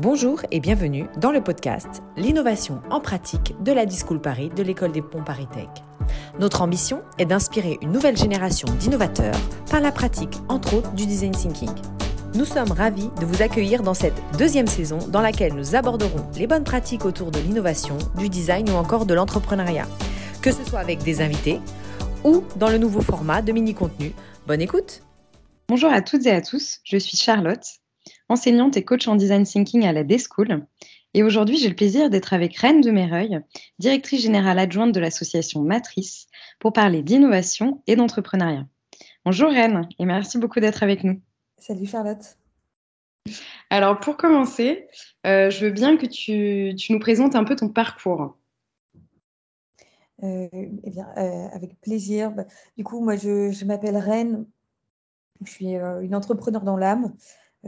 Bonjour et bienvenue dans le podcast L'innovation en pratique de la Discool Paris de l'école des ponts Paris Tech. Notre ambition est d'inspirer une nouvelle génération d'innovateurs par la pratique, entre autres, du design thinking. Nous sommes ravis de vous accueillir dans cette deuxième saison dans laquelle nous aborderons les bonnes pratiques autour de l'innovation, du design ou encore de l'entrepreneuriat, que ce soit avec des invités ou dans le nouveau format de mini-contenu. Bonne écoute Bonjour à toutes et à tous, je suis Charlotte enseignante et coach en design thinking à la D-School. Et aujourd'hui, j'ai le plaisir d'être avec Reine de Méreuil, directrice générale adjointe de l'association Matrice, pour parler d'innovation et d'entrepreneuriat. Bonjour Reine, et merci beaucoup d'être avec nous. Salut Charlotte. Alors pour commencer, euh, je veux bien que tu, nous présentes un peu ton parcours. Euh, eh bien, euh, avec plaisir. Bah, du coup, moi, je, je m'appelle Reine. Je suis une entrepreneur dans l'âme.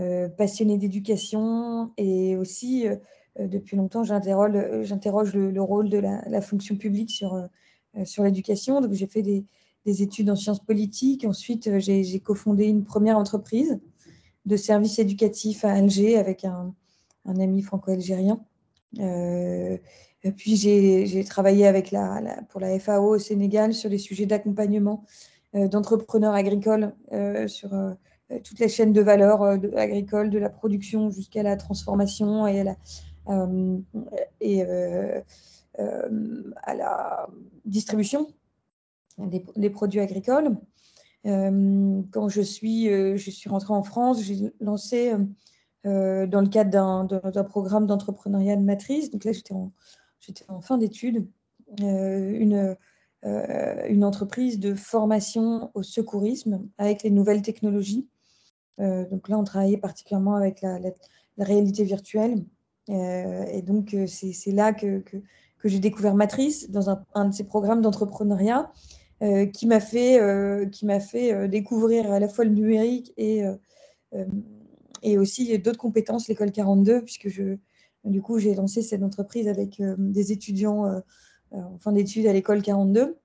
Euh, passionnée d'éducation et aussi, euh, depuis longtemps, j'interroge le, rôle de la, fonction publique sur, euh, sur l'éducation. Donc, j'ai fait des, études en sciences politiques. Ensuite, j'ai cofondé une première entreprise de services éducatifs à Alger avec un, ami franco-algérien. puis j'ai travaillé avec la, pour la FAO au Sénégal sur les sujets d'accompagnement d'entrepreneurs agricoles sur euh, toutes les chaînes de valeur euh, agricole, de la production jusqu'à la transformation et à la, euh, distribution des, produits agricoles. quand je suis, je suis rentrée en France, j'ai lancé dans le cadre d'un programme d'entrepreneuriat de matrice, donc là j'étais en, fin d'études, une, entreprise de formation au secourisme avec les nouvelles technologies euh, donc là, on travaillait particulièrement avec la, réalité virtuelle. Euh, et donc, euh, c'est là que, j'ai découvert Matrice dans un, de ces programmes d'entrepreneuriat qui m'a fait, qui fait découvrir à la fois le numérique et, et aussi d'autres compétences, l'école 42, puisque je, du coup, j'ai lancé cette entreprise avec des étudiants en fin d'études à l'école 42.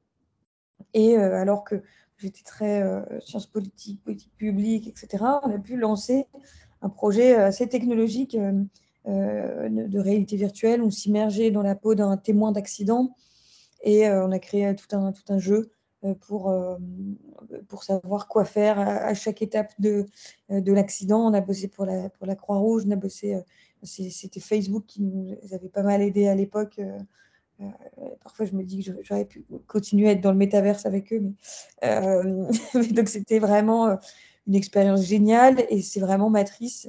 Et alors que j'étais très euh, sciences politiques, politique publique, etc., on a pu lancer un projet assez technologique euh, euh, de réalité virtuelle. On s'immergeait dans la peau d'un témoin d'accident et on a créé tout un, tout un jeu pour, pour savoir quoi faire à, chaque étape de, de l'accident. On a bossé pour la, pour la Croix-Rouge, on a bossé, c'était Facebook qui nous avait pas mal aidé à l'époque euh, parfois, je me dis que j'aurais pu continuer à être dans le métaverse avec eux. Mais, euh, donc, c'était vraiment euh, une expérience géniale et c'est vraiment Matrice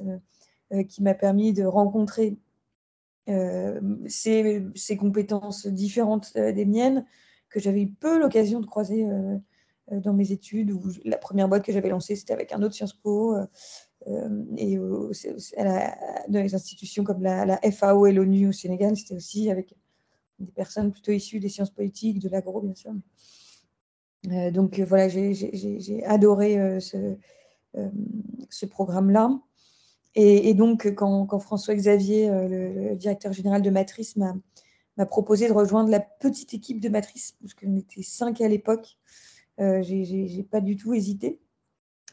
qui m'a permis de rencontrer ces, ces, compétences différentes des miennes que j'avais eu peu l'occasion de croiser dans mes études. La première boîte que j'avais lancée, c'était avec un autre Sciences Po. et dans les institutions comme la FAO et l'ONU au Sénégal, c'était aussi avec des personnes plutôt issues des sciences politiques, de l'agro, bien sûr. Euh, donc euh, voilà, j'ai adoré euh, ce, programme-là. Et, donc, quand, François Xavier, le, directeur général de Matrice, m'a proposé de rejoindre la petite équipe de Matrice, parce qu'on était cinq à l'époque, j'ai pas du tout hésité.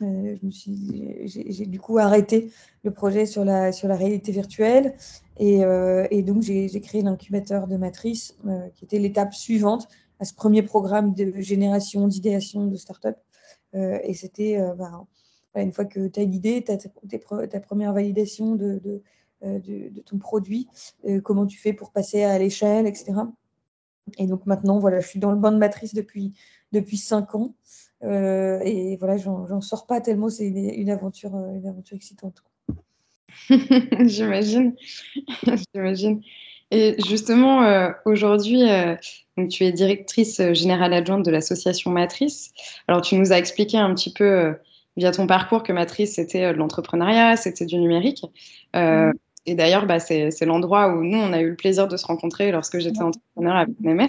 Euh, j'ai du coup arrêté le projet sur la, sur la réalité virtuelle et, euh, donc j'ai créé l'incubateur de matrice euh, qui était l'étape suivante à ce premier programme de génération, d'idéation de start-up. et c'était bah, une fois que tu as l'idée, tu as ta première validation de, de, de, de ton produit, comment tu fais pour passer à l'échelle, etc. Et donc maintenant, voilà, je suis dans le banc de matrice depuis, depuis cinq ans. Euh, et voilà, j'en sors pas tellement c'est une, aventure, euh, une aventure excitante. J'imagine. J'imagine. Et justement, euh, aujourd'hui, tu es directrice générale adjointe de l'association Matrice. Alors, tu nous as expliqué un petit peu via ton parcours que Matrice, c'était de l'entrepreneuriat, c'était du numérique. Mm. Et d'ailleurs, bah, c'est l'endroit où nous, on a eu le plaisir de se rencontrer lorsque j'étais entrepreneur avec Nemes.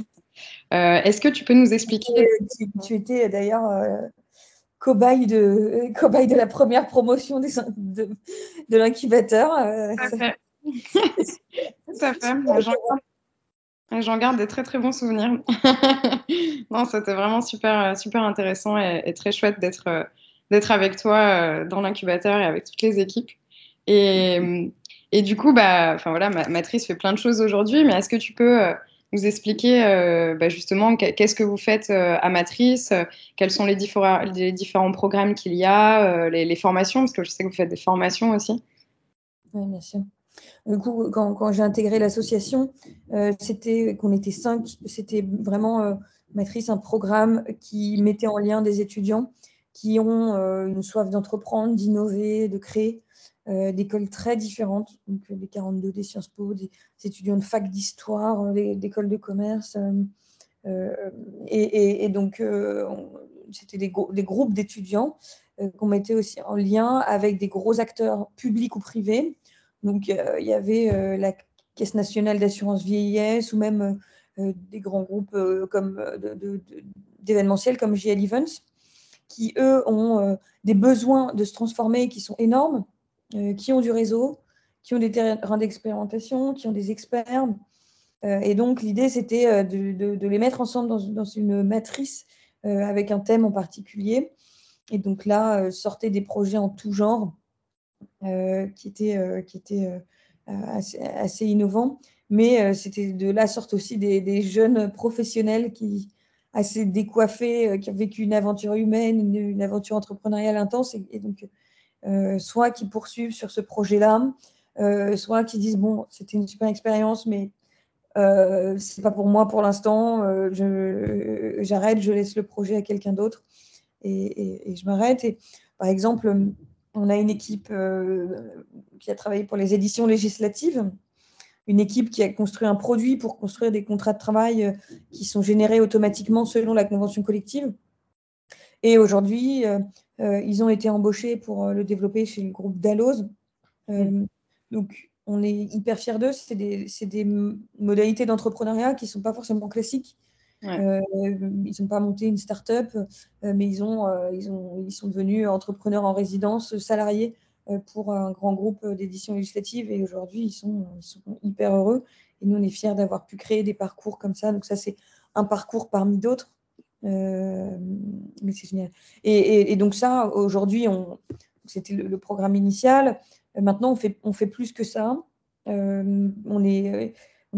Euh, est-ce que tu peux nous expliquer Tu, tu étais d'ailleurs euh, cobaye, de, cobaye de la première promotion des, de, de l'incubateur. Euh, Tout à fait. J'en garde des très très bons souvenirs. non, c'était vraiment super super intéressant et, très chouette d'être d'être avec toi dans l'incubateur et avec toutes les équipes. Et, Et du coup, bah, voilà, Matrice fait plein de choses aujourd'hui, mais est-ce que tu peux expliquer bah, justement qu'est-ce que vous faites à Matrice, quels sont les, différents, programmes qu'il y a, les, formations, parce que je sais que vous faites des formations aussi. Oui, bien sûr. Du coup, quand, j'ai intégré l'association, c'était qu'on était cinq, c'était vraiment Matrice, un programme qui mettait en lien des étudiants qui ont euh, une soif d'entreprendre, d'innover, de créer, euh, d'écoles très différentes, donc euh, des 42, des Sciences Po, des, étudiants de fac d'histoire, d'écoles de commerce. Et, donc, c'était des, groupes d'étudiants qu'on mettait aussi en lien avec des gros acteurs publics ou privés. Donc, il y avait la Caisse nationale d'assurance vieillesse ou même des grands groupes comme d'événementiels comme JL Events qui, eux, ont euh, des besoins de se transformer qui sont énormes, euh, qui ont du réseau, qui ont des terrains d'expérimentation, qui ont des experts. Euh, et donc, l'idée, c'était de, les mettre ensemble dans, une matrice avec un thème en particulier. Et donc là, sortaient des projets en tout genre qui étaient, assez, innovants. Mais c'était de là sortent aussi des jeunes professionnels qui, assez décoiffés, euh, qui ont vécu une aventure humaine, une, aventure entrepreneuriale intense, et, donc euh, soit qui poursuivent sur ce projet-là, euh, soit qui disent bon, c'était une super expérience, mais euh, c'est pas pour moi pour l'instant, j'arrête, je, laisse le projet à quelqu'un d'autre et, je m'arrête. Et par exemple, on a une équipe qui a travaillé pour les éditions législatives une équipe qui a construit un produit pour construire des contrats de travail euh, qui sont générés automatiquement selon la convention collective. Et aujourd'hui, euh, euh, ils ont été embauchés pour le développer chez le groupe Dalloz. donc, on est hyper fiers d'eux. C'est des, modalités d'entrepreneuriat qui ne sont pas forcément classiques. ils n'ont pas monté une start-up, mais ils, ont, ils, ont, ils sont devenus entrepreneurs en résidence, salariés euh, pour un grand groupe d'édition législative et aujourd'hui ils sont, hyper heureux et nous on est fiers d'avoir pu créer des parcours comme ça donc ça c'est un parcours parmi d'autres euh, mais c'est génial et, donc ça aujourd'hui c'était le, programme initial maintenant on fait, plus que ça euh, on est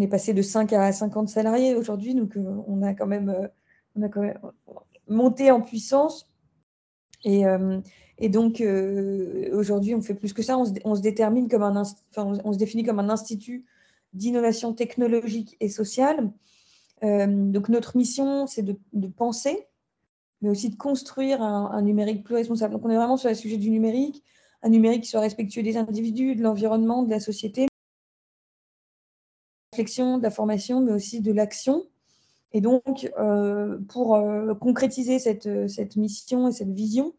passé de 5 à 50 salariés aujourd'hui donc on a quand même on a quand même monté en puissance et, donc, euh, aujourd'hui, on fait plus que ça. On se, détermine comme un, on se définit comme un institut d'innovation technologique et sociale. Euh, donc, notre mission, c'est de, penser, mais aussi de construire un, numérique plus responsable. Donc, on est vraiment sur le sujet du numérique, un numérique qui soit respectueux des individus, de l'environnement, de la société, de la réflexion, de la formation, mais aussi de l'action. Et donc, euh, pour concrétiser cette, cette mission et cette vision,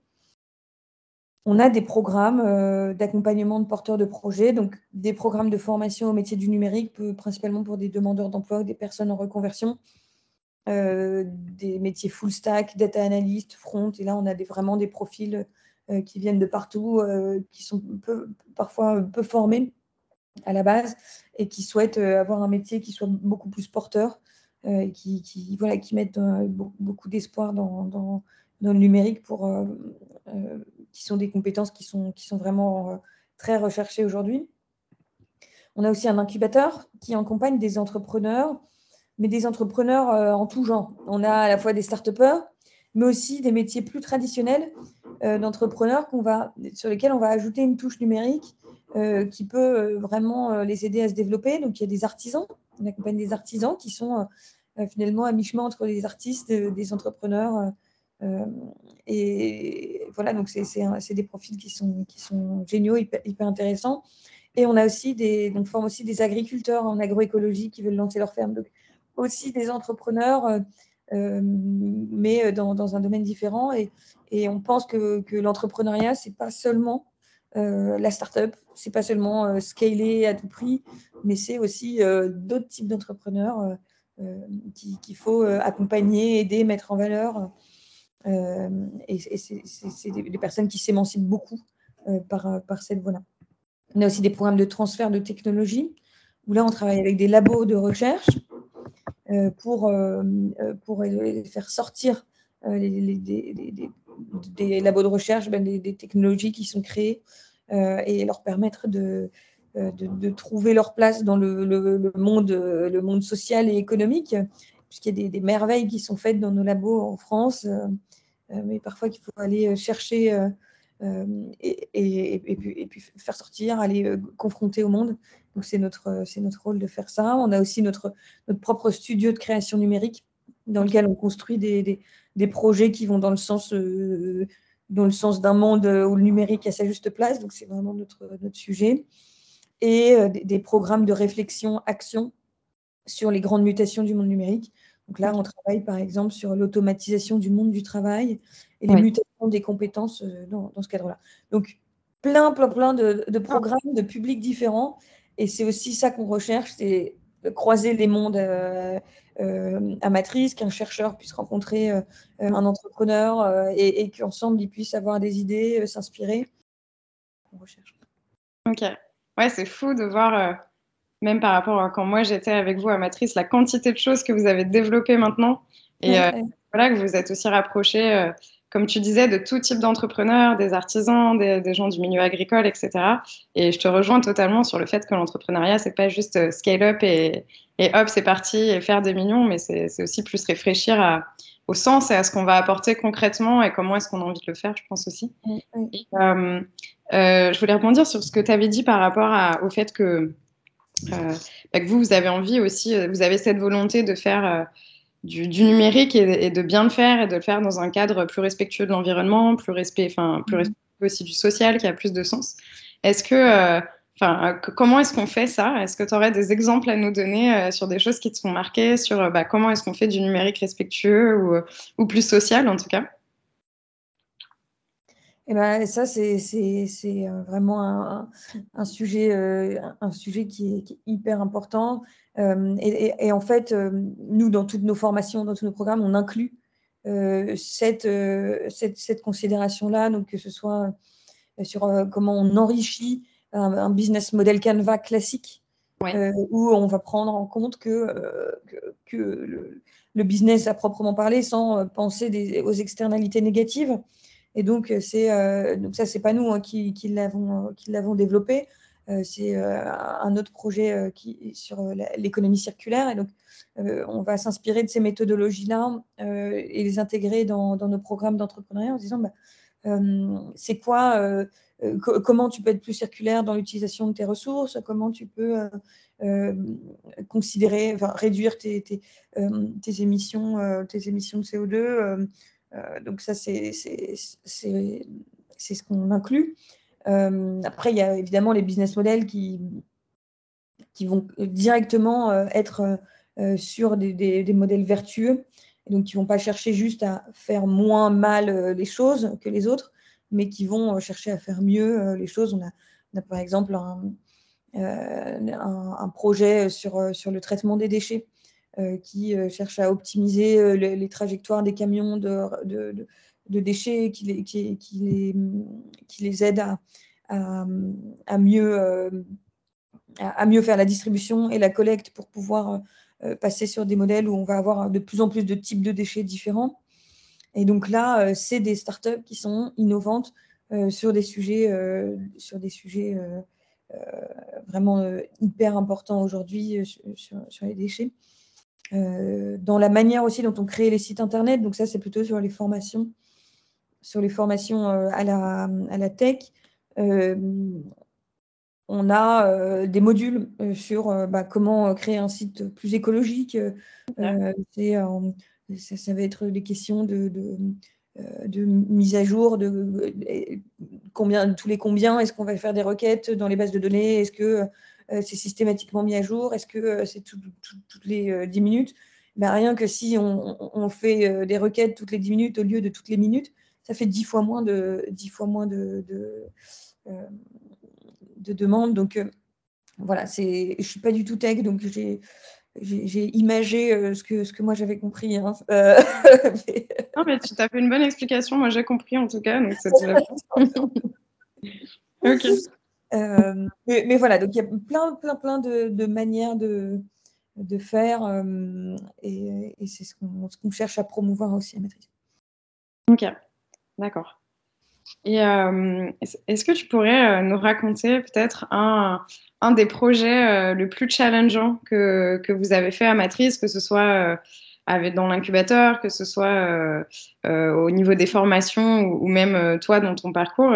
on a des programmes euh, d'accompagnement de porteurs de projets, donc des programmes de formation au métier du numérique, principalement pour des demandeurs d'emploi ou des personnes en reconversion, euh, des métiers full stack, data analyst, front. Et là, on a vraiment des profils euh, qui viennent de partout, qui sont parfois peu formés à la base et qui souhaitent avoir un métier qui soit beaucoup plus porteur, et qui, voilà, qui mettent beaucoup d'espoir dans, dans, le numérique pour qui sont des compétences qui sont, qui sont vraiment euh, très recherchées aujourd'hui. On a aussi un incubateur qui accompagne des entrepreneurs, mais des entrepreneurs euh, en tout genre. On a à la fois des start-upers, mais aussi des métiers plus traditionnels euh, d'entrepreneurs sur lesquels on va ajouter une touche numérique qui peut vraiment les aider à se développer. Donc, il y a des artisans, on accompagne des artisans qui sont finalement à mi-chemin entre des artistes, des entrepreneurs et voilà, donc c'est des profils qui sont, qui sont géniaux, hyper, intéressants. Et on a aussi des, donc forme aussi des agriculteurs en agroécologie qui veulent lancer leur ferme. Donc aussi des entrepreneurs, euh, euh, mais dans, dans, un domaine différent. Et, et on pense que, que l'entrepreneuriat, c'est pas seulement la start-up, c'est pas seulement scaler à tout prix, mais c'est aussi d'autres types d'entrepreneurs qu'il faut accompagner, aider, mettre en valeur. Euh, et, c'est des, personnes qui s'émancipent beaucoup euh, par, par cette voie-là. On a aussi des programmes de transfert de technologie, où là, on travaille avec des labos de recherche euh, pour, pour faire sortir les, des, labos de recherche ben, des, technologies qui sont créées et leur permettre de, de, trouver leur place dans le, monde, le monde social et économique, puisqu'il y a des, merveilles qui sont faites dans nos labos en France, mais parfois qu'il faut aller chercher et, puis, faire sortir, aller confronter au monde. Donc c'est notre, c'est notre rôle de faire ça. On a aussi notre, notre propre studio de création numérique dans lequel on construit des, des, projets qui vont dans le sens, euh, dans le sens d'un monde où le numérique a sa juste place. Donc, c'est vraiment notre, notre sujet. Et euh, des, programmes de réflexion, action sur les grandes mutations du monde numérique. Donc là, on travaille par exemple sur l'automatisation du monde du travail et les mutations des compétences euh, dans, dans ce cadre-là. Donc, plein, plein, plein de, de, programmes de publics différents. Et c'est aussi ça qu'on recherche, c'est croiser les mondes euh, à Matrice, qu'un chercheur puisse rencontrer euh, un entrepreneur euh, et, et qu'ensemble ils puissent avoir des idées, s'inspirer. On recherche. Ok. Ouais, c'est fou de voir, même par rapport à quand moi j'étais avec vous à Matrice, la quantité de choses que vous avez développées maintenant. Et voilà, que vous êtes aussi rapprochés comme tu disais, de tout type d'entrepreneurs, des artisans, des, gens du milieu agricole, etc. Et je te rejoins totalement sur le fait que l'entrepreneuriat, c'est pas juste euh, scale up et, hop, c'est parti et faire des millions, mais c'est aussi plus réfléchir au sens et à ce qu'on va apporter concrètement et comment est-ce qu'on a envie de le faire, je pense aussi. Euh, euh, je voulais rebondir sur ce que tu avais dit par rapport au fait que, que, vous, vous avez envie aussi, vous avez cette volonté de faire du, numérique et, de bien le faire et de le faire dans un cadre plus respectueux de l'environnement, plus, respect, enfin, plus mhm. respectueux aussi du social, qui a plus de sens. Est-ce que, euh, enfin, comment est-ce qu'on fait ça? Est-ce que tu aurais des exemples à nous donner euh, sur des choses qui te sont marquées, sur euh, bah, comment est-ce qu'on fait du numérique respectueux ou, ou plus social en tout cas? Eh ben, ça, c'est vraiment un, un sujet, un sujet qui est, qui est hyper important. Euh, et, en fait, euh, nous, dans toutes nos formations, dans tous nos programmes, on inclut euh, cette, cette, considération-là, donc que ce soit sur comment on enrichit un, business model Canva classique, où on va prendre en compte que, que, le, business à proprement parler sans penser aux externalités négatives. Et donc, c'est donc ça, c'est pas nous hein, qui, qui l'avons développé. Euh, c'est euh, un autre projet euh, qui, sur l'économie circulaire. Et donc, on va s'inspirer de ces méthodologies-là et les intégrer dans, nos programmes d'entrepreneuriat en disant bah, c'est quoi, comment tu peux être plus circulaire dans l'utilisation de tes ressources, comment tu peux considérer, enfin, réduire tes, émissions, tes émissions de CO2. Donc ça, c'est ce qu'on inclut. Euh, après, il y a évidemment les business models qui, qui vont directement euh, être euh, sur des, des, modèles vertueux, donc qui ne vont pas chercher juste à faire moins mal les choses que les autres, mais qui vont chercher à faire mieux les choses. On a, par exemple un, un, projet sur, sur le traitement des déchets qui cherche à optimiser les, trajectoires des camions de, de, déchets qui les, qui, les, qui les aident à, à, mieux, euh, à, mieux faire la distribution et la collecte pour pouvoir euh, passer sur des modèles où on va avoir de plus en plus de types de déchets différents. Et donc là, euh, c'est des startups qui sont innovantes sur des sujets, sur des sujets vraiment hyper importants aujourd'hui sur, les déchets. Dans la manière aussi dont on crée les sites internet, donc ça c'est plutôt sur les formations, sur les formations à, la, à la tech. Euh, on a euh, des modules euh, sur bah, comment créer un site plus écologique. ça, va être des questions de, de, mise à jour, de, combien, tous les combien, est-ce qu'on va faire des requêtes dans les bases de données, est-ce que c'est systématiquement mis à jour, est-ce que c'est toutes les 10 minutes? Ben, Rien que si on, fait des requêtes toutes les 10 minutes au lieu de toutes les minutes, ça fait 10 fois moins de, 10 fois moins de, euh, de demandes. Donc euh, voilà, je ne suis pas du tout tech, donc j'ai j'ai imagé euh, ce, que, ce que moi j'avais compris. Hein. Non, mais tu as fait une bonne explication. Moi, j'ai compris en tout cas. Donc ok. Mais, voilà, donc il y a plein, plein, plein de, manières de, faire et, c'est ce qu'on cherche à promouvoir aussi à Matrice. Ok, d'accord. Et euh, est-ce que tu pourrais nous raconter peut-être un, des projets le plus challengeant que, vous avez fait à Matrice, que ce soit dans l'incubateur, que ce soit au niveau des formations ou même toi dans ton parcours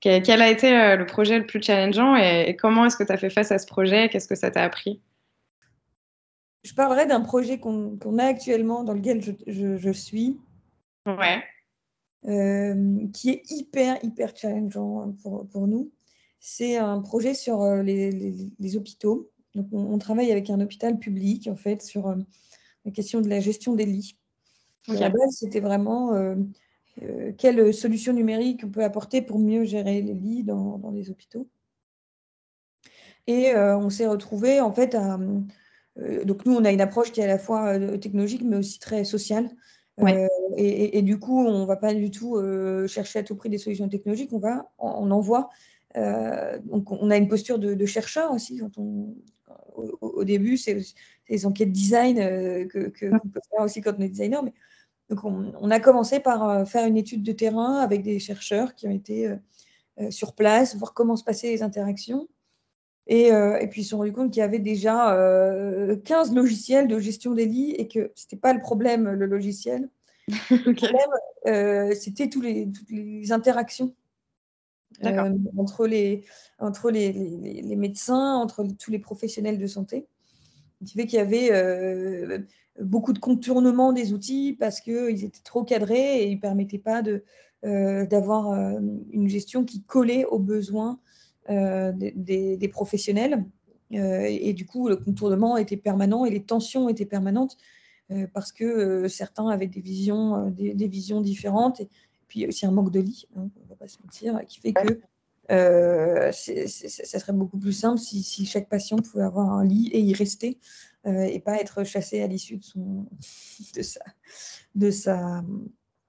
quel, a été le projet le plus challengeant et, comment est-ce que tu as fait face à ce projet? Qu'est-ce que ça t'a appris? Je parlerai d'un projet qu'on a actuellement dans lequel je, je, suis. Ouais. Euh, qui est hyper, hyper challengeant pour, pour nous. C'est un projet sur euh, les, les, hôpitaux. Donc on, travaille avec un hôpital public, en fait, sur euh, la question de la gestion des lits. À la base, c'était vraiment euh, quelles solutions numériques on peut apporter pour mieux gérer les lits dans, les hôpitaux? Et euh, on s'est retrouvé en fait à, euh, donc nous on a une approche qui est à la fois technologique mais aussi très sociale. Et, du coup, on ne va pas du tout chercher à tout prix des solutions technologiques, on va, on, envoie. donc, on a une posture de, chercheur aussi. Quand on, au, début, c'est les enquêtes design que, que qu'on peut faire aussi quand on est designer, mais donc, on, a commencé par euh, faire une étude de terrain avec des chercheurs qui ont été euh, euh, sur place, voir comment se passaient les interactions. Et, puis, ils se sont rendus compte qu'il y avait déjà 15 logiciels de gestion des lits et que ce n'était pas le problème, le logiciel. Le problème, c'était toutes les interactions entre, les, entre les, les, médecins, entre tous les professionnels de santé. Qui fait qu'il y avait beaucoup de contournement des outils parce qu'ils étaient trop cadrés et ils ne permettaient pas euh, d'avoir euh, une gestion qui collait aux besoins euh, des, professionnels. et du coup, le contournement était permanent et les tensions étaient permanentes parce que certains avaient des visions, des, visions différentes. Et puis aussi un manque de lit, hein, on ne va pas se mentir, qui fait que ça serait beaucoup plus simple si, chaque patient pouvait avoir un lit et y rester euh, et pas être chassé à l'issue de son, de sa,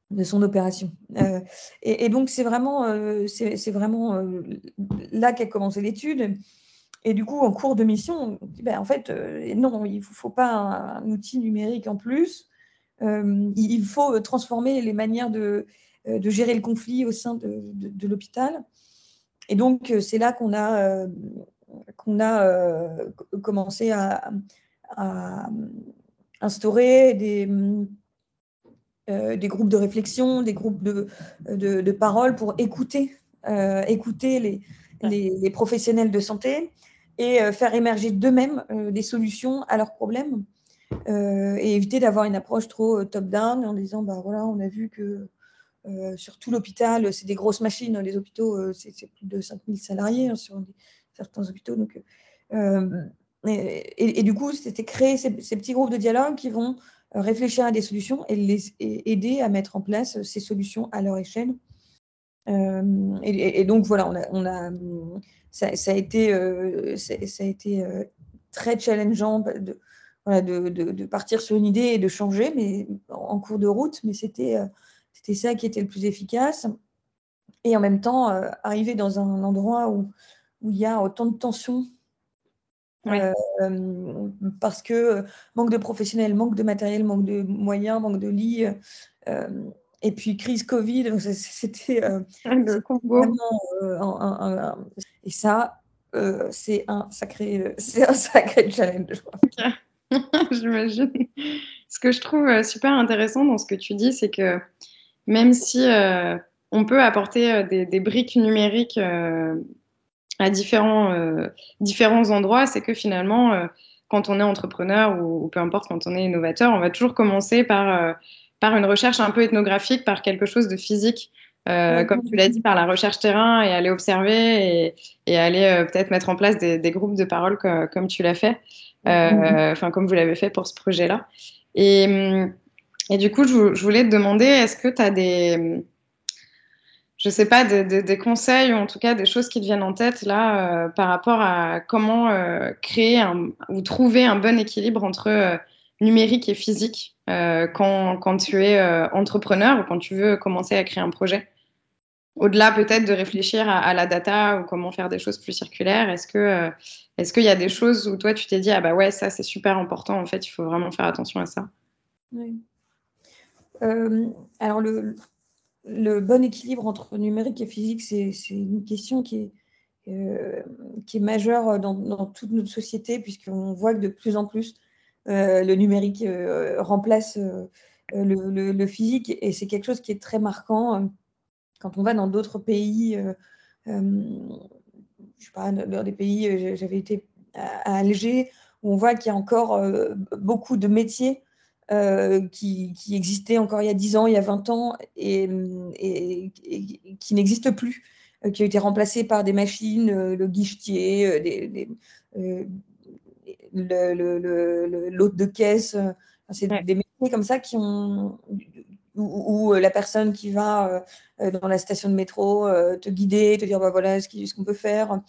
de son opération. Euh, et, donc, c'est vraiment, euh, c'est vraiment là qu'a commencé l'étude. Et du coup, en cours de mission, ben, en fait, non, il ne faut, pas un, outil numérique en plus. il faut transformer les manières de, de, gérer le conflit au sein de, de, l'hôpital. Et donc, c'est là qu'on a, qu'on a commencé à, à instaurer des, euh, des groupes de réflexion, des groupes de, de, de parole pour écouter, euh, écouter les, les, professionnels de santé et euh, faire émerger d'eux-mêmes des solutions à leurs problèmes et éviter d'avoir une approche trop top-down en disant bah voilà, on a vu que sur tout l'hôpital, c'est des grosses machines. Les hôpitaux, c'est plus de 5000 salariés hein, sur certains hôpitaux. Donc, et, du coup, c'était créer ces, petits groupes de dialogue qui vont euh, réfléchir à des solutions et les aider à mettre en place ces solutions à leur échelle. Euh, et, donc voilà, on a, ça, a été, euh, ça, a été très challengeant de, de, partir sur une idée et de changer, mais en cours de route. Mais c'était c'était ça qui était le plus efficace. Et en même temps, arriver dans un endroit où, où il y a autant de tensions euh, parce que euh, manque de professionnels, manque de matériel, manque de moyens, manque de lits. Euh, et puis crise Covid, c'était le combo. et ça, c'est un sacré, c'est un sacré challenge. J'imagine. Ce que je trouve super intéressant dans ce que tu dis, c'est que même si on peut apporter des, des briques numériques à différents, euh, différents endroits, c'est que finalement, euh, quand on est entrepreneur ou, peu importe, quand on est innovateur, on va toujours commencer par, euh, par une recherche un peu ethnographique, par quelque chose de physique. comme tu l'as dit, par la recherche terrain et aller observer et, et aller peut-être mettre en place des, des, groupes de parole comme tu l'as fait, enfin comme vous l'avez fait pour ce projet-là. Et, et, du coup, je, voulais te demander, est-ce que tu as des, je sais pas, des, conseils ou en tout cas des choses qui te viennent en tête là euh, par rapport à comment euh, créer ou trouver un bon équilibre entre euh, numérique et physique quand, quand, tu es entrepreneur ou quand tu veux commencer à créer un projet? Au-delà peut-être de réfléchir à, la data ou comment faire des choses plus circulaires, est-ce est-ce qu'il y a des choses où toi tu t'es dit ah bah ouais ça c'est super important en fait il faut vraiment faire attention à ça? Alors le bon équilibre entre numérique et physique, c'est une question qui est, euh, dans, toute notre société, puisqu'on voit que de plus en plus, euh, le numérique euh, remplace le, physique, et c'est quelque chose qui est très marquant quand on va dans d'autres pays. je sais pas, dans des pays, j'avais été à, Alger, où on voit qu'il y a encore beaucoup de métiers qui, existaient encore il y a 10 ans, il y a 20 ans, et qui n'existent plus. Euh, qui ont été remplacés par des machines, euh, le guichetier, euh, l'hôte de caisse. c'est des métiers comme ça qui ont ou, la personne qui va dans la station de métro te guider, te dire bah voilà ce qu'on peut faire.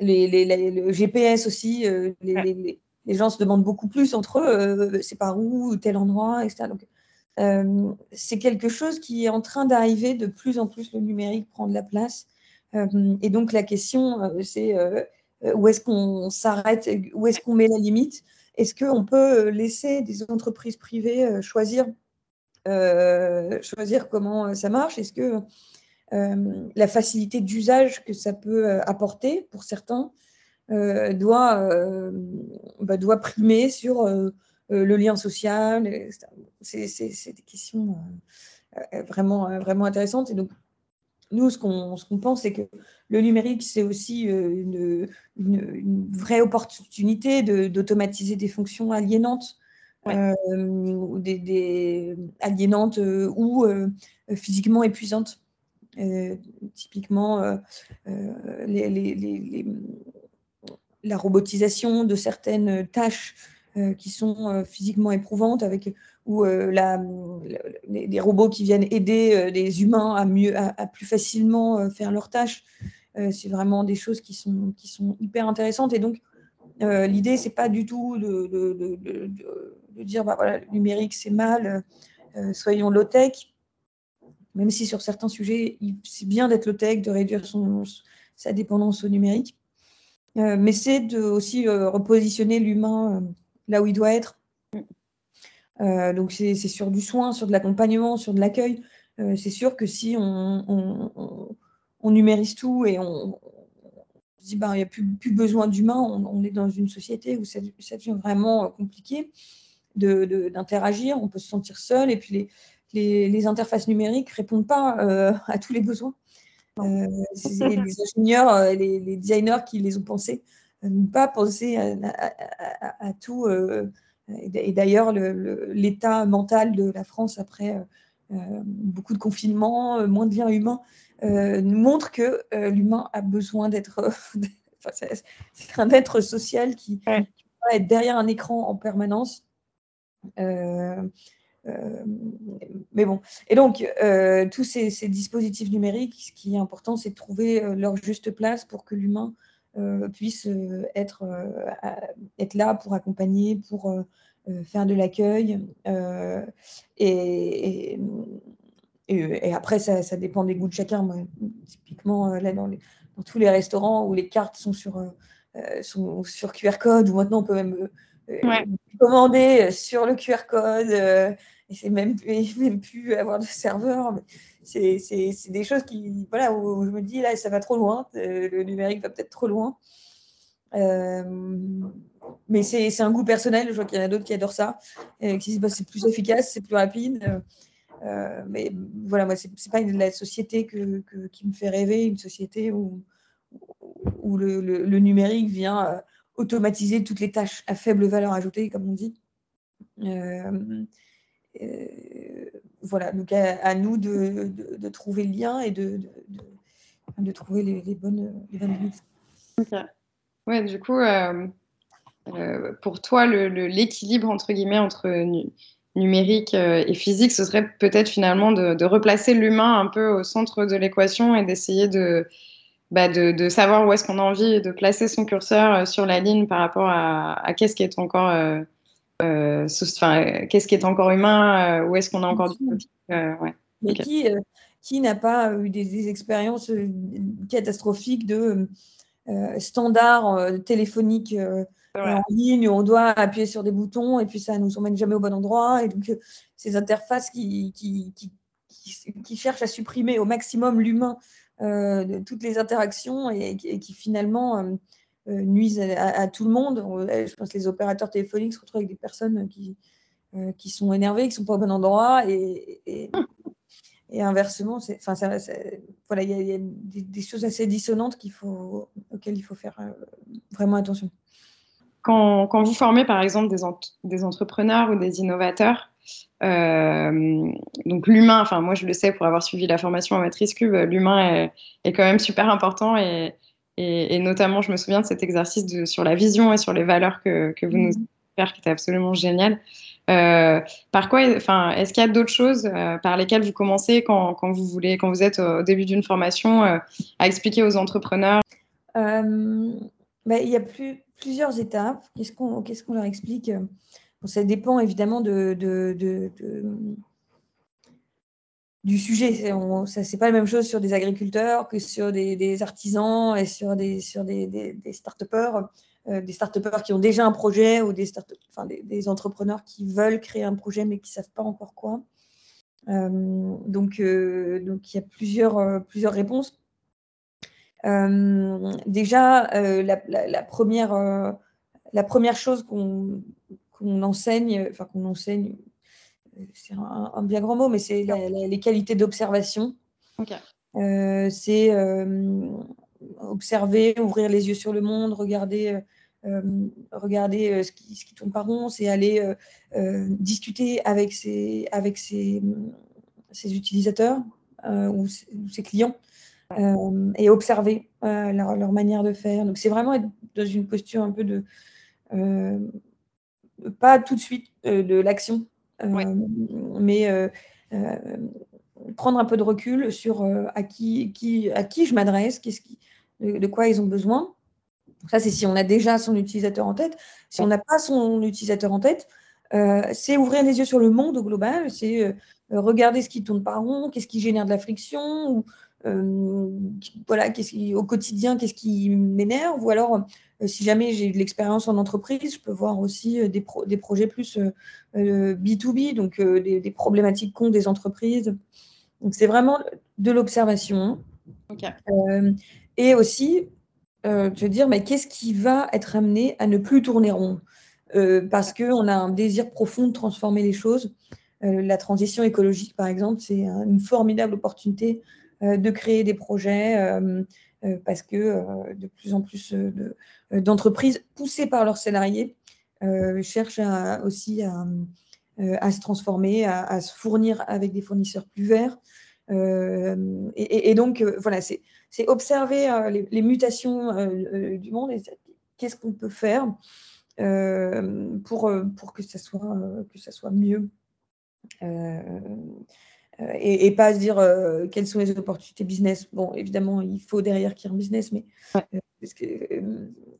les, le GPS aussi, les, gens se demandent beaucoup plus entre eux, c'est par où, tel endroit, etc. Donc, euh, c'est quelque chose qui est en train d'arriver de plus en plus, le numérique prend de la place. Euh, et donc la question, euh, c'est où est-ce qu'on s'arrête, où est-ce qu'on met la limite? Est-ce qu'on peut laisser des entreprises privées choisir, choisir comment ça marche? Est-ce que la facilité d'usage que ça peut apporter pour certains doit, bah, doit primer sur euh, le lien social. C'est des questions euh, euh, vraiment, vraiment intéressantes. Et donc, nous, ce qu'on pense, c'est que le numérique, c'est aussi une, vraie opportunité d'automatiser des fonctions aliénantes. des, aliénantes ou physiquement épuisantes. typiquement, la robotisation de certaines tâches euh, qui sont euh, physiquement éprouvantes, avec ou euh, les, robots qui viennent aider les humains à mieux, à, plus facilement faire leurs tâches. c'est vraiment des choses qui sont, hyper intéressantes. Et donc, l'idée, c'est pas du tout de, dire, bah, voilà, le numérique, c'est mal, soyons low-tech. Même si sur certains sujets, c'est bien d'être low-tech, de réduire sa dépendance au numérique. Mais c'est de aussi repositionner l'humain là où il doit être. Mm. Euh, donc c'est sur du soin, sur de l'accompagnement, sur de l'accueil. Euh, c'est sûr que si on, numérise tout et on, se dit ben, il n'y a plus, besoin d'humains, on, est dans une société où ça, devient vraiment euh, compliqué d'interagir, on peut se sentir seul et puis les, interfaces numériques ne répondent pas à tous les besoins. C'est les ingénieurs, les, les, designers qui les ont pensés ne pas penser à, tout. Euh, et d'ailleurs, l'état mental de la France après euh, beaucoup de confinement, moins de liens humains, euh, nous montre que l'humain a besoin d'être. c'est un être social qui, va être derrière un écran en permanence. Mais bon, et donc tous ces, ces, dispositifs numériques, ce qui est important, c'est de trouver leur juste place pour que l'humain euh, puisse euh, être, euh, être là pour accompagner, pour faire de l'accueil. Et, et, après, ça, ça, dépend des goûts de chacun. typiquement, là, dans, les, dans, tous les restaurants où les cartes sont sur, sont sur QR code, ou maintenant on peut même commander sur le QR code, c'est même, même plus avoir de serveur. C'est des choses qui, voilà, où je me dis, là, ça va trop loin, euh, le numérique va peut-être trop loin. Euh, mais c'est un goût personnel, je vois qu'il y en a d'autres qui adorent ça, et qui disent bah, c'est plus efficace, c'est plus rapide. Euh, mais voilà, moi, c'est pas la société que, qui me fait rêver, une société où, où le, le, numérique vient automatiser toutes les tâches à faible valeur ajoutée, comme on dit. Euh, voilà, donc à, nous de, de, trouver le lien et de, de trouver les, bonnes, les bonnes Ok. Ouais, du coup, euh, euh, pour toi, l'équilibre entre guillemets entre numérique et physique, ce serait peut-être finalement de, replacer l'humain un peu au centre de l'équation et d'essayer de, bah de, savoir où est-ce qu'on a envie de placer son curseur sur la ligne par rapport à, à qu'est-ce qui est encore euh, qu'est-ce qui est encore humain euh, Où est-ce qu'on a encore du euh, Mais qui, qui n'a pas eu des, expériences catastrophiques de standards téléphoniques en ligne où on doit appuyer sur des boutons et puis ça ne nous emmène jamais au bon endroit. Et donc, ces interfaces qui, qui, qui, cherchent à supprimer au maximum l'humain de toutes les interactions et, qui finalement nuisent à, tout le monde. Je pense que les opérateurs téléphoniques se retrouvent avec des personnes qui, qui sont énervées, qui ne sont pas au bon endroit et, et, inversement, enfin, voilà, il y a, des, choses assez dissonantes auxquelles il faut faire vraiment attention. Quand, quand, vous formez par exemple des, des entrepreneurs ou des innovateurs, euh, donc l'humain, enfin moi je le sais pour avoir suivi la formation en matrice cube, l'humain est, quand même super important et, et, notamment je me souviens de cet exercice de, sur la vision et sur les valeurs que, que vous nous avez fait, qui était absolument génial. Euh, par quoi, enfin, est-ce qu'il y a d'autres choses euh, par lesquelles vous commencez quand, quand, vous voulez, quand vous êtes au début d'une formation, à expliquer aux entrepreneurs? Bah, Il y a plus, plusieurs étapes. Qu'est-ce qu'on qu'est-ce qu'on leur explique? Ça dépend évidemment de, de, du sujet. Ce n'est pas la même chose sur des agriculteurs que sur des, artisans et sur des, sur des, start-upers. Euh, des start qui ont déjà un projet ou des, enfin, des, entrepreneurs qui veulent créer un projet mais qui savent pas encore quoi. Euh, donc, euh, donc, il y a plusieurs, plusieurs réponses. Déjà, euh, la, première, la première chose qu'on enseigne, enfin qu'on enseigne, c'est un, bien grand mot, mais c'est les qualités d'observation. c'est observer, ouvrir les yeux sur le monde, regarder, regarder ce, qui, ce, qui, tourne par rond, c'est aller discuter avec ses, avec ses, ses utilisateurs ou ses clients euh, et observer euh, leur, manière de faire. Donc, c'est vraiment être dans une posture un peu de. Euh, pas tout de suite de l'action, mais prendre un peu de recul sur à, qui, à qui je m'adresse, de, quoi ils ont besoin. Ça, c'est si on a déjà son utilisateur en tête. Si on n'a pas son utilisateur en tête, c'est ouvrir les yeux sur le monde au global, c'est regarder ce qui tourne par rond, qu'est-ce qui génère de la friction, ou euh, voilà, qu'est-ce au quotidien, qu'est-ce qui m'énerve, ou alors euh, si jamais j'ai de l'expérience en entreprise, je peux voir aussi euh, des, des projets plus B2B, donc des, problématiques qu'ont des entreprises. Donc c'est vraiment de l'observation. et aussi, veux dire, mais qu'est-ce qui va être amené à ne plus tourner rond? Parce qu'on a un désir profond de transformer les choses. la transition écologique, par exemple, c'est une formidable opportunité euh, de créer des projets euh, euh, parce que de plus en plus d'entreprises poussées par leurs salariés cherchent aussi à, se transformer, à, se fournir avec des fournisseurs plus verts. et, donc, voilà, c'est observer les, mutations du monde et qu'est-ce qu'on peut faire pour, pour que, ça soit, que ça soit mieux. Euh, et, pas se dire euh, quelles sont les opportunités business. Bon, évidemment, il faut derrière qu'il y ait un business, mais, euh, que,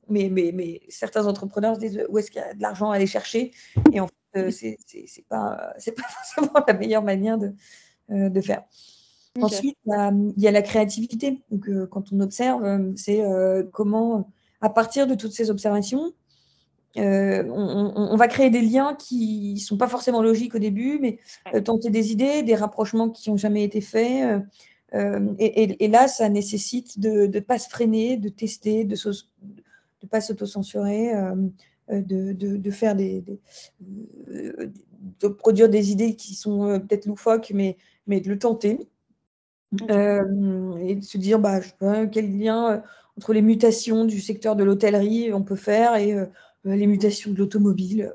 mais, mais, mais, certains entrepreneurs se disent où est-ce qu'il y a de l'argent à aller chercher? Et en fait, c'est n'est pas, pas forcément la meilleure manière de, de faire. Ensuite, il y a la créativité. Donc, quand on observe, c'est comment, à partir de toutes ces observations, euh, on, va créer des liens qui ne sont pas forcément logiques au début, mais euh, tenter des idées, des rapprochements qui n'ont jamais été faits. Euh, et, là, ça nécessite de ne pas se freiner, de tester, de ne pas s'autocensurer, de, de, faire des, de produire des idées qui sont peut-être loufoques, mais, mais de le tenter. et de se dire, bah, je quel lien entre les mutations du secteur de l'hôtellerie on peut faire et les mutations de l'automobile.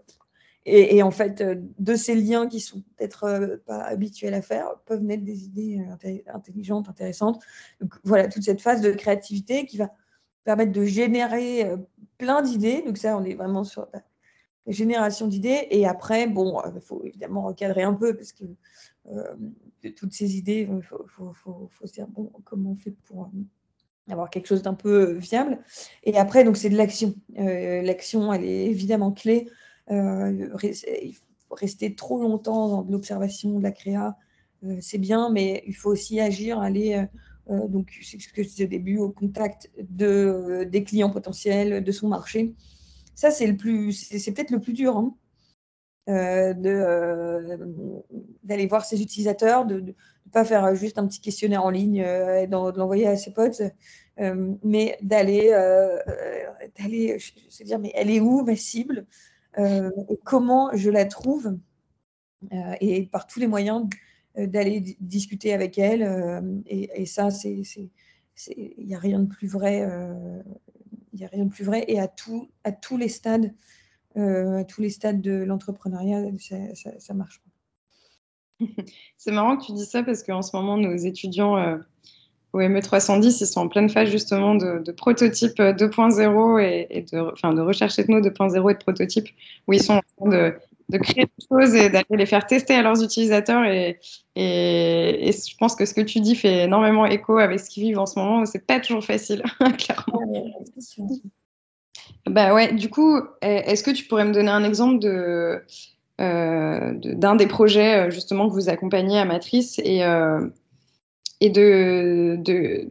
Et, en fait, euh, de ces liens qui sont peut-être euh, pas habituels à faire, peuvent naître des idées intelligentes, intéressantes. Donc voilà, toute cette phase de créativité qui va permettre de générer plein d'idées. Donc ça, on est vraiment sur la génération d'idées. Et après, bon, il faut évidemment recadrer un peu parce que toutes ces idées, il faut, faut, se dire, bon, comment on fait pour avoir quelque chose d'un peu viable. Et après, donc c'est de l'action. Euh, l'action, elle est évidemment clé. Euh, rester trop longtemps dans l'observation de la créa, euh, c'est bien, mais il faut aussi agir, aller, donc c'est ce que je disais au début, au contact de, des clients potentiels, de son marché. Ça, c'est le plus, c'est peut-être le plus dur. Hein. d'aller voir ses utilisateurs, de pas faire juste un petit questionnaire en ligne et de l'envoyer à ses potes, mais d'aller, d'aller se dire, mais elle est où ma cible et Comment je la trouve Et par tous les moyens d'aller discuter avec elle. Et, ça, c'est il n'y a rien de plus vrai. Il n'y a rien de plus vrai. Et à, tout, à tous les stades, à tous les stades de l'entrepreneuriat, ça, ça, marche. C'est marrant que tu dis ça parce qu'en ce moment, nos étudiants au ME310, ils sont en pleine phase justement de, prototype 2.0 et, de, enfin, de recherche ethno 2.0 et de prototype, où ils sont en train de, de créer des choses et d'aller les faire tester à leurs utilisateurs. Et, et, je pense que ce que tu dis fait énormément écho avec ce qu'ils vivent en ce moment. C'est pas toujours facile, clairement. Bah ouais, du coup, est-ce que tu pourrais me donner un exemple de, euh, d'un des projets euh, justement que vous accompagnez à Matrice et, euh, et de, de,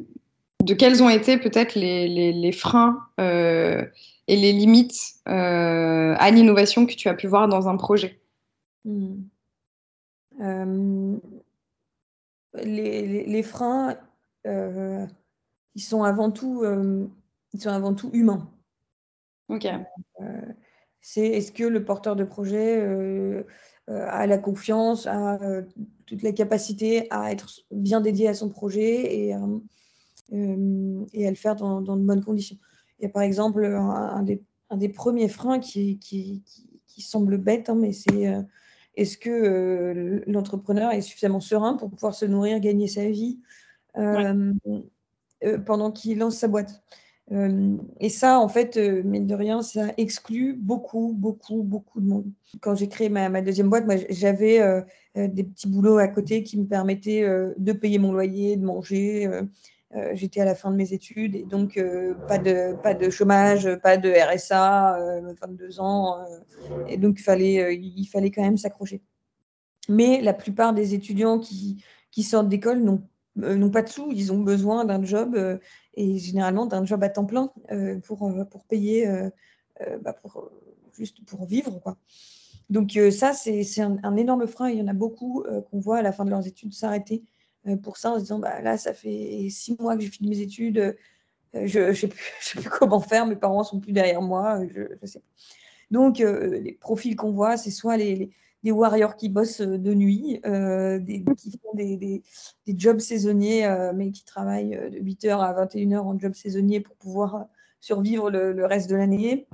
de, quels ont été peut-être les, les, les freins et les limites euh, à l'innovation que tu as pu voir dans un projet? Hmm. euh, les, freins, euh, ils sont avant tout, ils sont avant tout humains. Ok. C'est est-ce que le porteur de projet a la confiance, a toutes les capacités à être bien dédié à son projet et, et à le faire dans, dans de bonnes conditions? Il y a par exemple un, des, un des, premiers freins qui, qui, qui, semble bête, hein, mais c'est euh, est-ce que euh, l'entrepreneur est suffisamment serein pour pouvoir se nourrir, gagner sa vie euh, pendant qu'il lance sa boîte? Et ça, en fait, mine de rien, ça exclut beaucoup, beaucoup, beaucoup de monde. Quand j'ai créé ma, deuxième boîte, moi, j'avais des petits boulots à côté qui me permettaient de payer mon loyer, de manger, euh, j'étais à la fin de mes études et donc euh, pas, de, pas de chômage, pas de RSA, 22 euh, ans. et donc il fallait, il fallait quand même s'accrocher. Mais la plupart des étudiants qui, qui sortent d'école n'ont pas de sous, ils ont besoin d'un job et généralement d'un job à temps plein pour, pour payer, bah pour, juste pour vivre. Quoi. Donc ça, c'est un, un, énorme frein. Il y en a beaucoup qu'on voit à la fin de leurs études s'arrêter euh, pour ça en se disant bah, là, ça fait six mois que j'ai fini mes études, euh, je ne sais, plus comment faire, mes parents sont plus derrière moi, je, sais Donc, les profils qu'on voit, c'est soit les, warriors qui bossent de nuit, des, qui font des, des, des jobs saisonniers, mais qui travaillent de 8h à 21h en job saisonnier pour pouvoir survivre le, reste de l'année.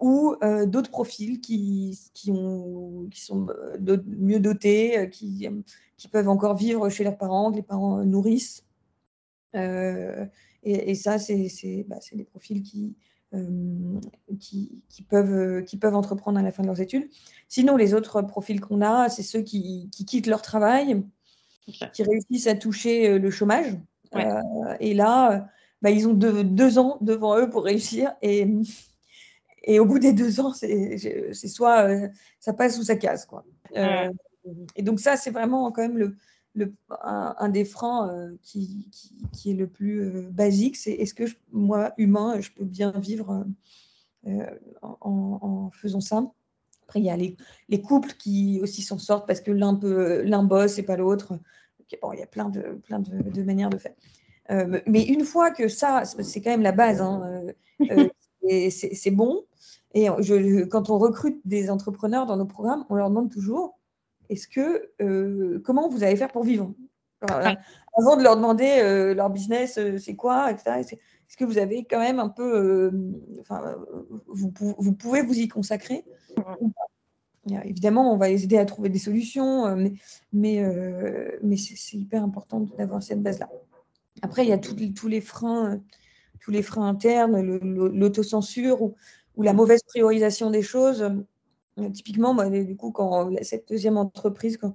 ou d'autres profils qui, qui, ont, qui sont mieux dotés, qui, peuvent encore vivre chez leurs parents, que les parents nourrissent. Euh, et, ça, c'est bah, des profils qui, euh, qui, qui, peuvent, qui peuvent entreprendre à la fin de leurs études. Sinon, les autres profils qu'on a, c'est ceux qui, qui, quittent leur travail, qui réussissent à toucher euh, le chômage. et là, bah, ils ont deux, ans devant eux pour réussir. Et, et au bout des deux ans, c'est soit ça passe ou ça casse. Quoi. Et donc ça, c'est vraiment quand même le, le, un, des freins euh, qui, qui, est le plus euh, basique, c'est est-ce que moi, humain, je peux bien vivre euh, en, faisant ça? Après, il y a les, les couples qui aussi s'en sortent parce que l'un peut l'un bosse et pas l'autre. Bon, il y a plein de, plein de, de manières de faire. mais une fois que ça, c'est quand même la base, hein, c'est bon. Et je, quand on recrute des entrepreneurs dans nos programmes, on leur demande toujours est-ce que euh, comment vous allez faire pour vivre? Avant de leur demander euh, leur business, euh, c'est quoi, etc. Est-ce que vous avez quand même un peu, enfin, vous, vous, pouvez vous y consacrer? Évidemment, on va les aider à trouver des solutions, mais, mais, mais c'est hyper important d'avoir cette base-là. Après, il y a tous les, tous les freins, tous les freins internes, l'autocensure ou, ou la mauvaise priorisation des choses typiquement, moi, du coup, quand cette deuxième entreprise, quand,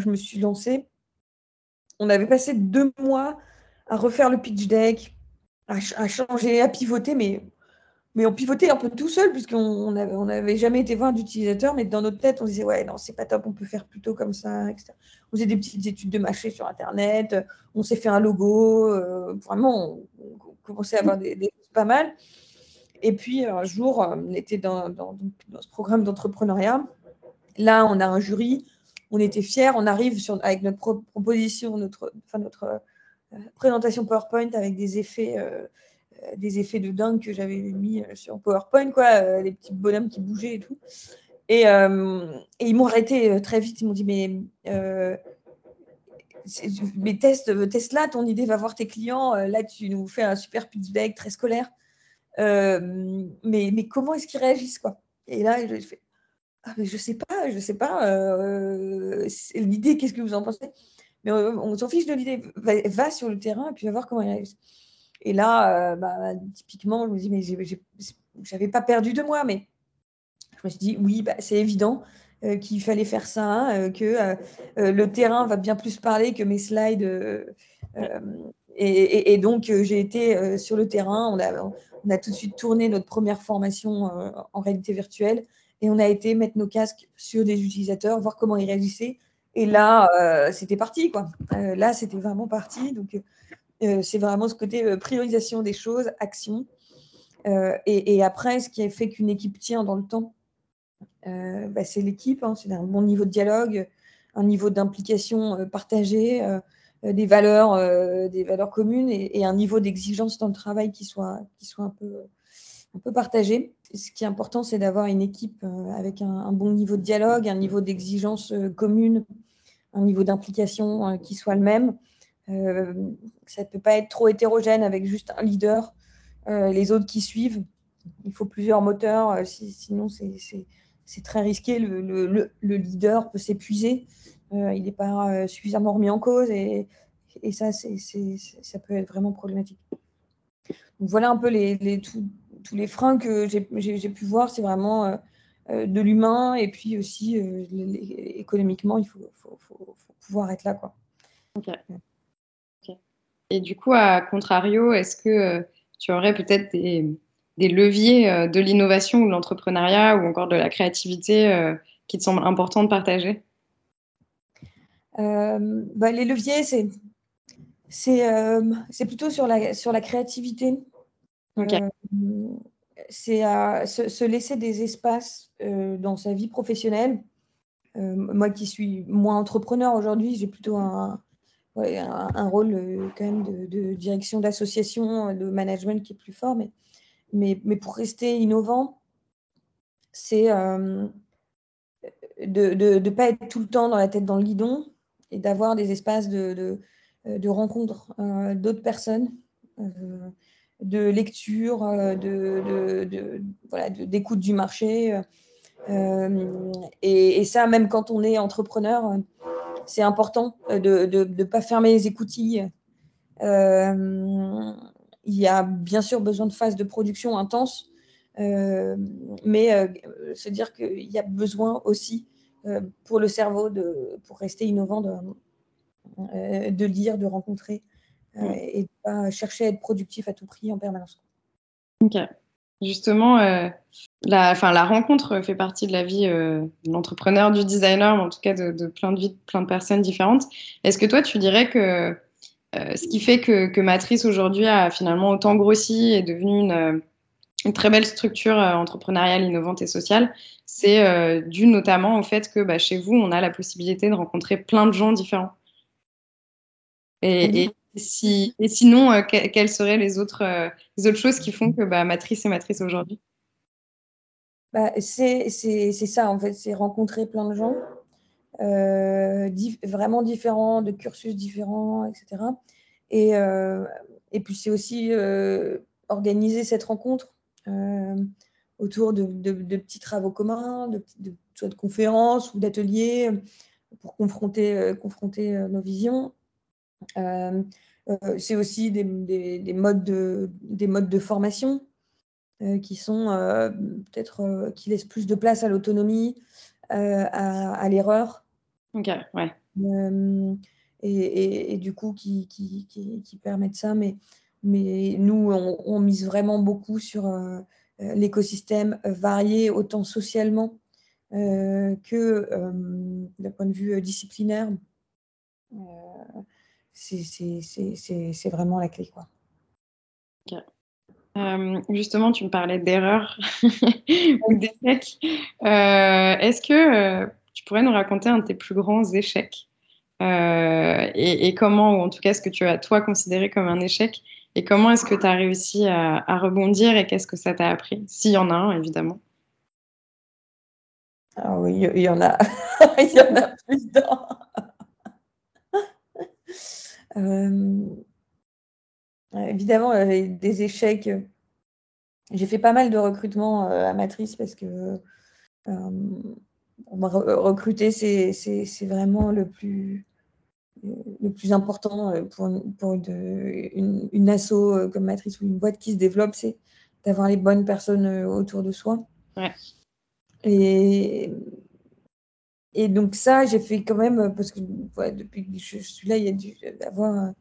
je me suis lancée, on avait passé deux mois à refaire le pitch deck, à, changer, à pivoter, mais, mais on pivotait un peu tout seul, puisqu'on n'avait on jamais été voir d'utilisateur, mais dans notre tête, on disait, ouais, non, c'est pas top, on peut faire plutôt comme ça, etc. On faisait des petites études de marché sur Internet, on s'est fait un logo, euh, vraiment, on, commençait à avoir des choses pas mal. Et puis un jour, on était dans, ce programme d'entrepreneuriat Là, on a un jury, on était fiers, on arrive sur, avec notre proposition, notre, notre présentation PowerPoint avec des effets des effets de dingue que j'avais mis sur PowerPoint, quoi, les petits bonhommes qui bougeaient et tout. Et, ils m'ont arrêté très vite. Ils m'ont dit Mais mais teste, teste là, ton idée, va voir tes clients. Euh, là, tu nous fais un super pitch deck très scolaire. Euh, mais, mais comment est-ce qu'ils réagissent quoi? Et là, je fais ah, mais je sais pas, je sais pas. Euh, l'idée, qu'est-ce que vous en pensez? Mais on, s'en fiche de l'idée. Va, sur le terrain et puis va voir comment ils réagissent. Et là, bah, typiquement, je me dis mais j'avais pas perdu de moi, mais je me suis dit oui, bah, c'est évident. Euh, qu'il fallait faire ça, hein, euh, que euh, le terrain va bien plus parler que mes slides. Et, donc, j'ai été sur le terrain. On a, tout de suite tourné notre première formation en réalité virtuelle et on a été mettre nos casques sur des utilisateurs, voir comment ils réagissaient. Et là, c'était parti. Quoi. là, c'était vraiment parti. Donc, c'est vraiment ce côté priorisation des choses, action. Et, après, ce qui a fait qu'une équipe tient dans le temps, euh, bah, c'est l'équipe, hein, c'est un bon niveau de dialogue, un niveau d'implication euh, partagé, euh, des valeurs, des valeurs communes et, un niveau d'exigence dans le travail qui soit, qui soit un, peu, un peu partagé. Ce qui est important, c'est d'avoir une équipe avec un, bon niveau de dialogue, un niveau d'exigence commune, un niveau d'implication qui soit le même. ça ne peut pas être trop hétérogène avec juste un leader, les autres qui suivent. Il faut plusieurs moteurs, sinon c'est très risqué. Le, leader peut s'épuiser. Euh, il n'est pas euh, suffisamment remis en cause et, ça, ça peut être vraiment problématique. voilà un peu les, tous les freins que j'ai pu voir. C'est vraiment euh, de l'humain et puis aussi économiquement, il faut, pouvoir être là. Quoi. Et du coup, à contrario, est-ce que tu aurais peut-être des des leviers de l'innovation ou de l'entrepreneuriat ou encore de la créativité qui te semblent importants de partager? Bah, Les leviers, c'est, c'est, plutôt sur la, sur la créativité. c'est à se, laisser des espaces dans sa vie professionnelle. moi qui suis moins entrepreneur aujourd'hui, j'ai plutôt un, un, rôle quand même de, de direction d'association, de management qui est plus fort. Mais mais, mais pour rester innovant, c'est euh, de ne pas être tout le temps dans la tête dans le guidon et d'avoir des espaces de, de rencontre euh, d'autres personnes, euh, de lecture, de, voilà, d'écoute du marché. Et, ça, même quand on est entrepreneur, c'est important de ne pas fermer les écoutilles. Il y a bien sûr besoin de phases de production intenses, euh, mais euh, se dire qu'il y a besoin aussi euh, pour le cerveau, de, pour rester innovant, de, de lire, de rencontrer et de pas chercher à être productif à tout prix en permanence. Ok. Justement, la, la rencontre fait partie de la vie de l'entrepreneur, du designer, mais en tout cas de, de, plein de vies, plein de personnes différentes. Est-ce que toi, tu dirais que euh, ce qui fait que, Matrice aujourd'hui a finalement autant grossi et est devenue une, euh, très belle structure euh, entrepreneuriale, innovante et sociale, c'est dû notamment au fait que bah, chez vous, on a la possibilité de rencontrer plein de gens différents. Et, si, et sinon, quelles seraient les autres, les autres choses qui font que bah, Matrice est Matrice aujourd'hui? Bah, C'est ça, en fait, c'est rencontrer plein de gens. Euh, vraiment différents, de cursus différents, etc. Et, euh, et puis c'est aussi euh, organiser cette rencontre autour de, de, petits travaux communs, de, soit de conférences ou d'ateliers pour confronter, confronter nos visions. c'est aussi des, des, modes de, des modes de formation qui sont peut-être qui laissent plus de place à l'autonomie, à, à l'erreur, Ok, ouais. Euh, et, et, du coup, qui, qui, qui, permettent ça. Mais, mais nous, on, mise vraiment beaucoup sur euh, euh, l'écosystème varié, autant socialement que d'un point de vue disciplinaire. c'est vraiment la clé. Quoi. justement, tu me parlais d'erreurs ou d'échecs. Est-ce que tu pourrais nous raconter un de tes plus grands échecs? Et, comment, ou en tout cas ce que tu as toi considéré comme un échec, et comment est-ce que tu as réussi à, rebondir et qu'est-ce que ça t'a appris? S'il y en a un, évidemment. Ah oui, il y en a, il y en a plus d'un. évidemment, des échecs j'ai fait pas mal de recrutements euh, à Matrice parce que euh, recruter, c'est vraiment le plus, le plus important euh, pour, pour une, une, asso comme Matrice ou une boîte qui se développe, c'est d'avoir les bonnes personnes autour de soi. Ouais. Et, et donc ça, j'ai fait quand même, parce que depuis que je suis là, il y a dû avoir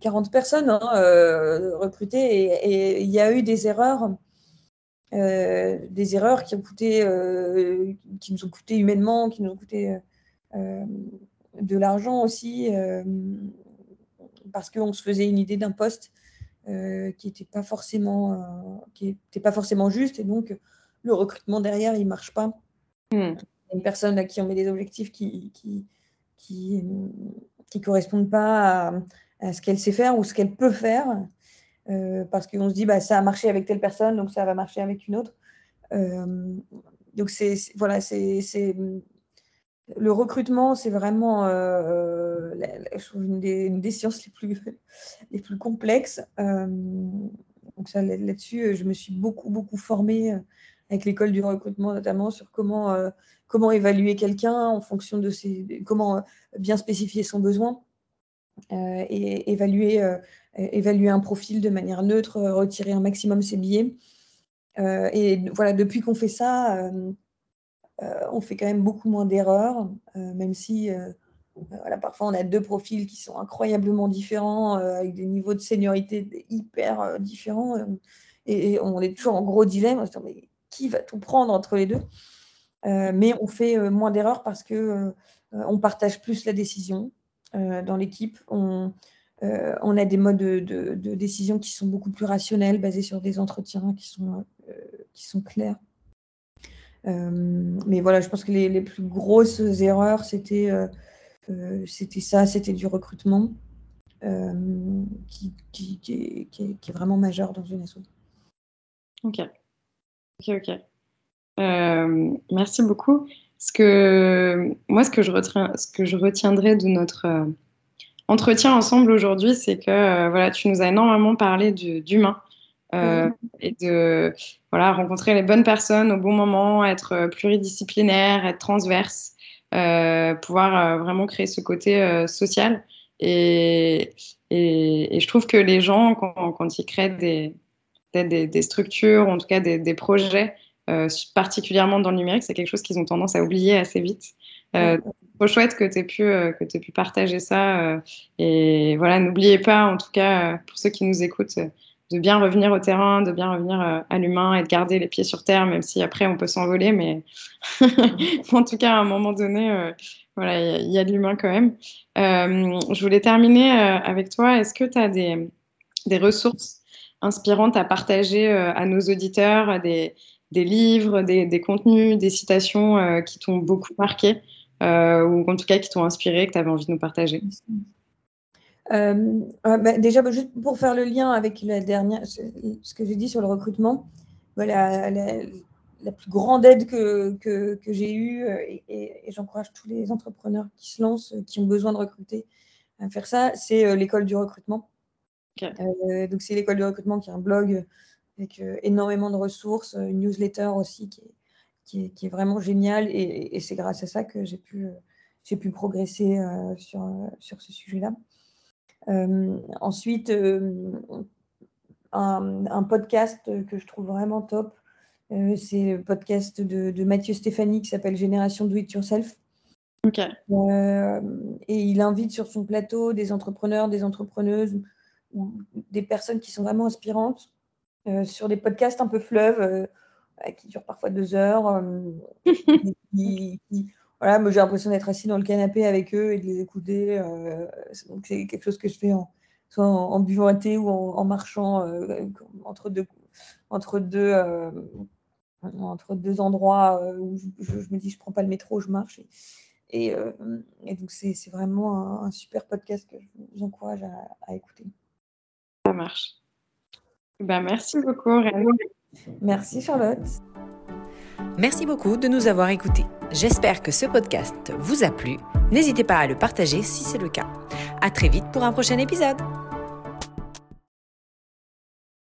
40 personnes hein, euh, recrutées et il y a eu des erreurs, euh, des erreurs qui ont coûté, euh, qui nous ont coûté humainement, qui nous ont coûté de l'argent aussi, parce qu'on se faisait une idée d'un poste qui n'était pas forcément, qui était pas forcément juste et donc le recrutement derrière il marche pas. Hmm. Une personne à qui on met des objectifs qui qui, qui, qui correspondent pas à ce qu'elle sait faire ou ce qu'elle peut faire, euh, parce qu'on se dit bah, ça a marché avec telle personne, donc ça va marcher avec une autre. Euh, donc c'est voilà, c'est le recrutement, c'est vraiment euh, une, des, une, des, sciences les plus les plus complexes. ça là-dessus, je me suis beaucoup beaucoup formée avec l'école du recrutement notamment sur comment comment évaluer quelqu'un en fonction de ses comment bien spécifier son besoin. Euh, et évaluer, euh, évaluer un profil de manière neutre, retirer un maximum ses billets. Euh, et voilà, depuis qu'on fait ça, on fait quand même beaucoup moins d'erreurs, même si voilà, parfois on a deux profils qui sont incroyablement différents, avec des niveaux de seniorité hyper différents, et, on est toujours en gros dilemme, mais qui va tout prendre entre les deux? Mais on fait moins d'erreurs parce que on partage plus la décision, euh, dans l'équipe. On, euh, a des modes de, décision qui sont beaucoup plus rationnels, basés sur des entretiens euh, qui sont clairs. Mais voilà, je pense que les, plus grosses erreurs, c'était c'était ça, c'était du recrutement qui, qui, est, vraiment majeur dans une asso. Ok, ok, ok. merci beaucoup. Ce que, moi, ce que, je retiens, ce que je retiendrai de notre euh, entretien ensemble aujourd'hui, c'est que euh, voilà, tu nous as énormément parlé d'humain euh, et de voilà, rencontrer les bonnes personnes au bon moment, être pluridisciplinaire, être transverse, pouvoir vraiment créer ce côté social. Et, et, je trouve que les gens, quand, quand ils créent des, des, des, structures, en tout cas des, des projets, euh, particulièrement dans le numérique, c'est quelque chose qu'ils ont tendance à oublier assez vite. Euh, trop chouette que tu aies, pu, euh, aies pu partager ça. Euh, et voilà, n'oubliez pas, en tout cas, pour ceux qui nous écoutent, de bien revenir au terrain, de bien revenir à l'humain et de garder les pieds sur terre, même si après on peut s'envoler. Mais en tout cas, à un moment donné, voilà, il y, a de l'humain quand même. je voulais terminer avec toi. Est-ce que tu as des, des ressources inspirantes à partager à nos auditeurs, des, des livres, des, contenus, des citations euh, qui t'ont beaucoup marqué euh, ou en tout cas qui t'ont inspiré, que tu avais envie de nous partager? Euh, bah, Déjà, bah, juste pour faire le lien avec la dernière, ce que j'ai dit sur le recrutement, voilà, la, plus grande aide que, que, j'ai eue, et, j'encourage tous les entrepreneurs qui se lancent, qui ont besoin de recruter, à faire ça, c'est l'école du recrutement. donc, c'est l'école du recrutement qui est un blog avec euh, énormément de ressources, une newsletter aussi qui est, qui est, qui est vraiment géniale. Et, c'est grâce à ça que j'ai pu, j'ai pu progresser euh, sur, sur ce sujet-là. Euh, ensuite, un, podcast que je trouve vraiment top, c'est le podcast de, de, Mathieu Stéphanie qui s'appelle Génération Do It Yourself. Okay. et il invite sur son plateau des entrepreneurs, des entrepreneuses ou des personnes qui sont vraiment inspirantes euh, sur des podcasts un peu fleuves euh, qui durent parfois deux heures. Euh, voilà, moi j'ai l'impression d'être assis dans le canapé avec eux et de les écouter. donc c'est quelque chose que je fais en, soit en, buvant un thé ou en, marchant entre deux, entre deux, entre deux endroits où je, me dis je prends pas le métro, je marche. Et, donc c'est vraiment un, super podcast que je vous encourage à, écouter. Ça marche. Ben, merci beaucoup, Merci Charlotte. Merci beaucoup de nous avoir écoutés. J'espère que ce podcast vous a plu. N'hésitez pas à le partager si c'est le cas. À très vite pour un prochain épisode.